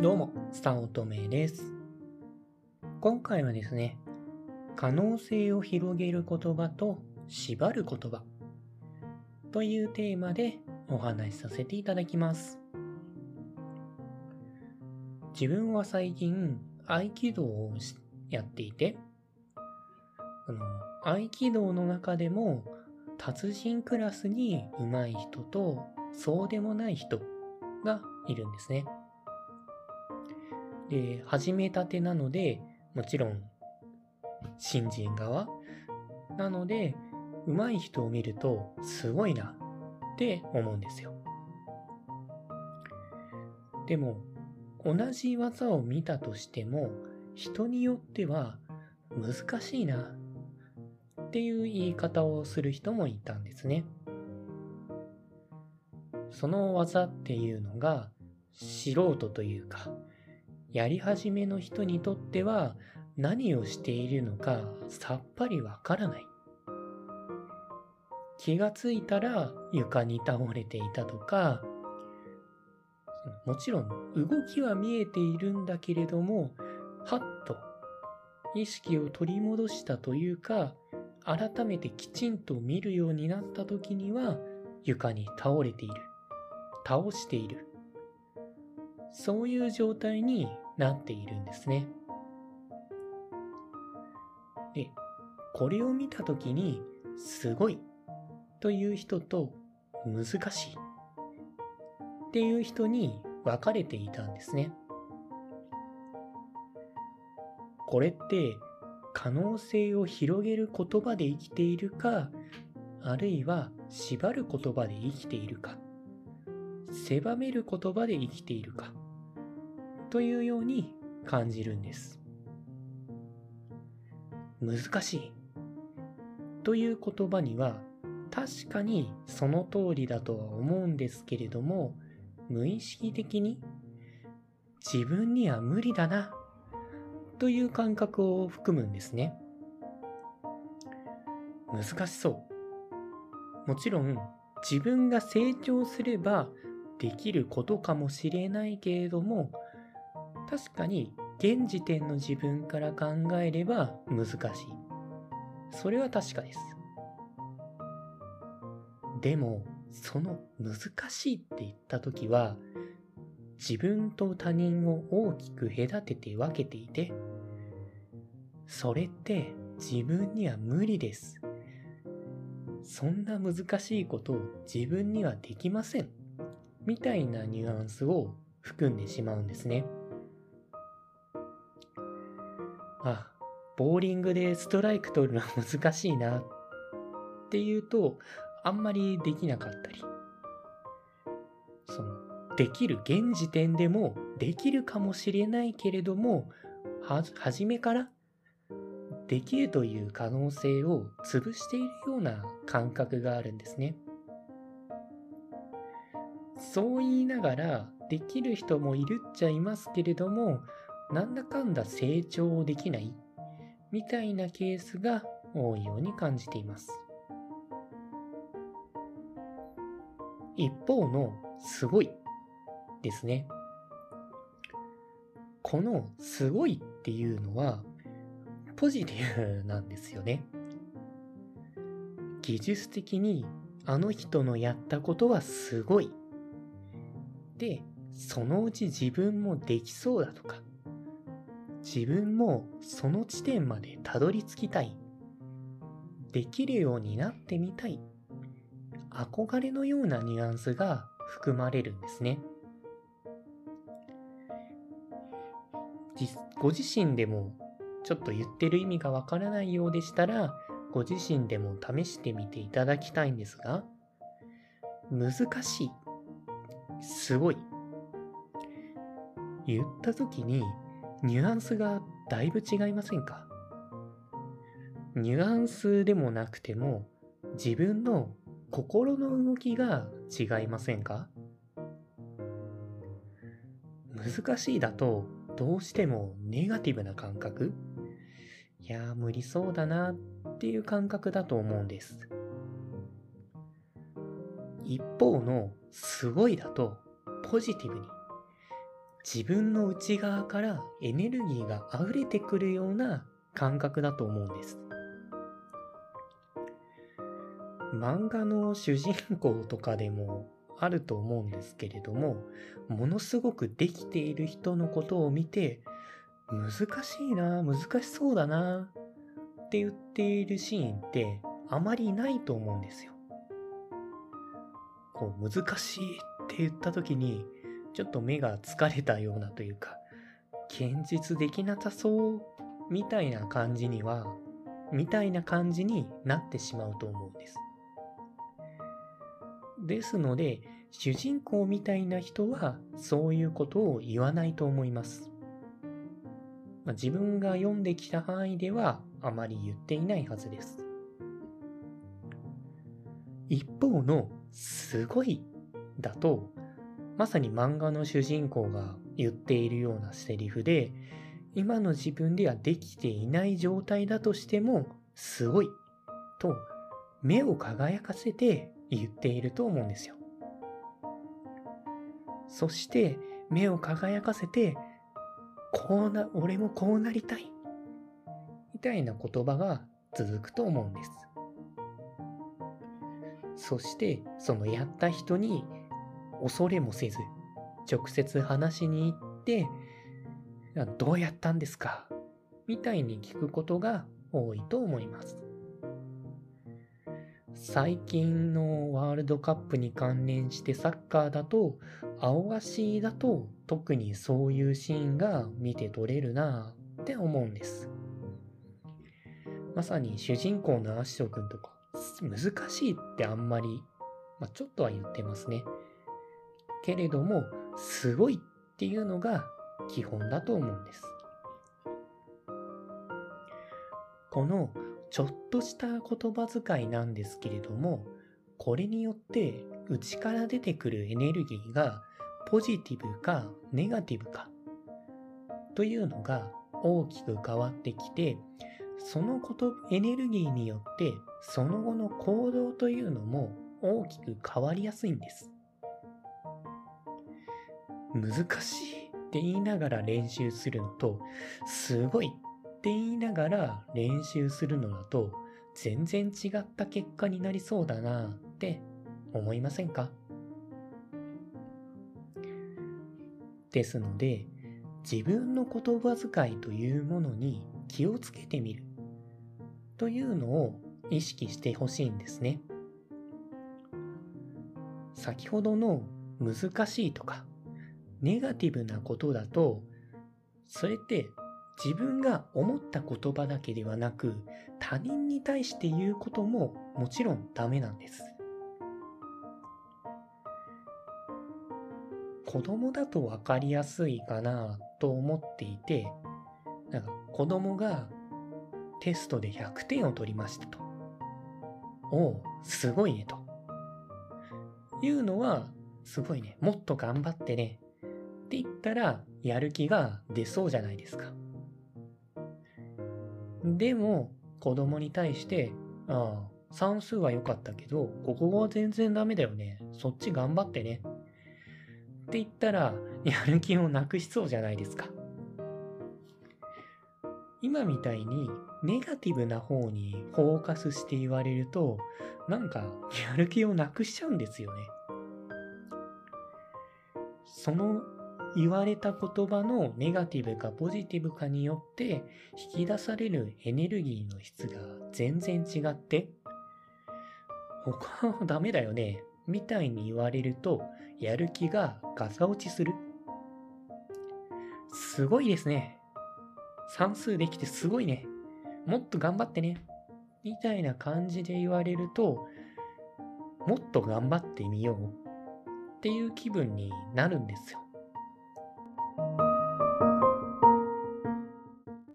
どうも、スタオトメです。今回はですね、可能性を広げる言葉と縛る言葉というテーマでお話しさせていただきます。自分は最近合気道をやっていて、の合気道の中でも達人クラスに上手い人とそうでもない人がいるんですね。で、始めたてなので、もちろん、新人側なので、上手い人を見ると、すごいなって思うんですよ。でも、同じ技を見たとしても、人によっては難しいなっていう言い方をする人もいたんですね。その技っていうのが素人というかやり始めの人にとっては何をしているのかさっぱりわからない。気がついたら床に倒れていたとか、もちろん動きは見えているんだけれども、はっと意識を取り戻したというか、改めてきちんと見るようになった時には床に倒れている。倒している。そういう状態になっているんですね。で、これを見たときに、すごいという人と難しいっていう人に分かれていたんですね。これって可能性を広げる言葉で生きているか、あるいは縛る言葉で生きているか、狭める言葉で生きているか、というように感じるんです。難しいという言葉には確かにその通りだとは思うんですけれども無意識的に自分には無理だなという感覚を含むんですね。難しそう。もちろん自分が成長すればできることかもしれないけれども確かに現時点の自分から考えれば難しい。それは確かです。でも、その難しいって言った時は、自分と他人を大きく隔てて分けていて、それって自分には無理です。そんな難しいことを自分にはできません。みたいなニュアンスを含んでしまうんですね。あ、ボーリングでストライク取るのは難しいなっていうと、あんまりできなかったり。その、できる現時点でもできるかもしれないけれども、は、初めからできるという可能性を潰しているような感覚があるんですね。そう言いながら、できる人もいるっちゃいますけれども、なんだかんだ成長できないみたいなケースが多いように感じています。一方のすごいですね。このすごいっていうのはポジティブなんですよね。技術的にあの人のやったことはすごい。で、そのうち自分もできそうだとか、自分もその地点までたどり着きたい。できるようになってみたい。憧れのようなニュアンスが含まれるんですね。ご自身でもちょっと言ってる意味がわからないようでしたら、ご自身でも試してみていただきたいんですが、難しい。すごい。言った時にニュアンスがだいぶ違いませんか？ニュアンスでもなくても自分の心の動きが違いませんか？難しいだとどうしてもネガティブな感覚？いや無理そうだなっていう感覚だと思うんです。一方のすごいだとポジティブに自分の内側からエネルギーが溢れてくるような感覚だと思うんです。漫画の主人公とかでもあると思うんですけれども、ものすごくできている人のことを見て、難しいな、難しそうだな、って言っているシーンってあまりないと思うんですよ。こう、難しいって言った時に、ちょっと目が疲れたようなというか、現実できなさそうみたいな感じには、みたいな感じになってしまうと思うんです。ですので、主人公みたいな人はそういうことを言わないと思います。まあ、自分が読んできた範囲ではあまり言っていないはずです。一方のすごいだと、まさに漫画の主人公が言っているようなセリフで、今の自分ではできていない状態だとしても、すごいと目を輝かせて言っていると思うんですよ。そして目を輝かせて、こうな、俺もこうなりたい。みたいな言葉が続くと思うんです。そしてそのやった人に恐れもせず直接話しに行ってどうやったんですか？みたいに聞くことが多いと思います。最近のワールドカップに関連してサッカーだと青足だと特にそういうシーンが見て取れるなって思うんです。まさに主人公のアシト君とか難しいってあんまり、まあ、ちょっとは言ってますね。けれども、すごいっていうのが基本だと思うんです。このちょっとした言葉遣いなんですけれども、これによって内から出てくるエネルギーがポジティブかネガティブかというのが大きく変わってきて、そのことエネルギーによってその後の行動というのも大きく変わりやすいんです。難しいって言いながら練習するのと、すごいって言いながら練習するのだと、全然違った結果になりそうだなって思いませんか？ですので、自分の言葉遣いというものに気をつけてみるというのを意識してほしいんですね。先ほどの難しいとかネガティブなことだとそれって自分が思った言葉だけではなく他人に対して言うことももちろんダメなんです。子供だと分かりやすいかなと思っていてなんか子供がテストで100点を取りましたと。おう、すごいねと。いうのは、すごいね。もっと頑張ってね。って言ったら、やる気が出そうじゃないですか。でも、子供に対して、ああ、算数は良かったけど、国語は全然ダメだよね。そっち頑張ってね。って言ったら、やる気をなくしそうじゃないですか。今みたいにネガティブな方にフォーカスして言われると、なんかやる気をなくしちゃうんですよね。その言われた言葉のネガティブかポジティブかによって引き出されるエネルギーの質が全然違って、他はダメだよね、みたいに言われるとやる気がガサ落ちする。すごいですね。算数できてすごいね。もっと頑張ってね。みたいな感じで言われると、もっと頑張ってみようっていう気分になるんですよ。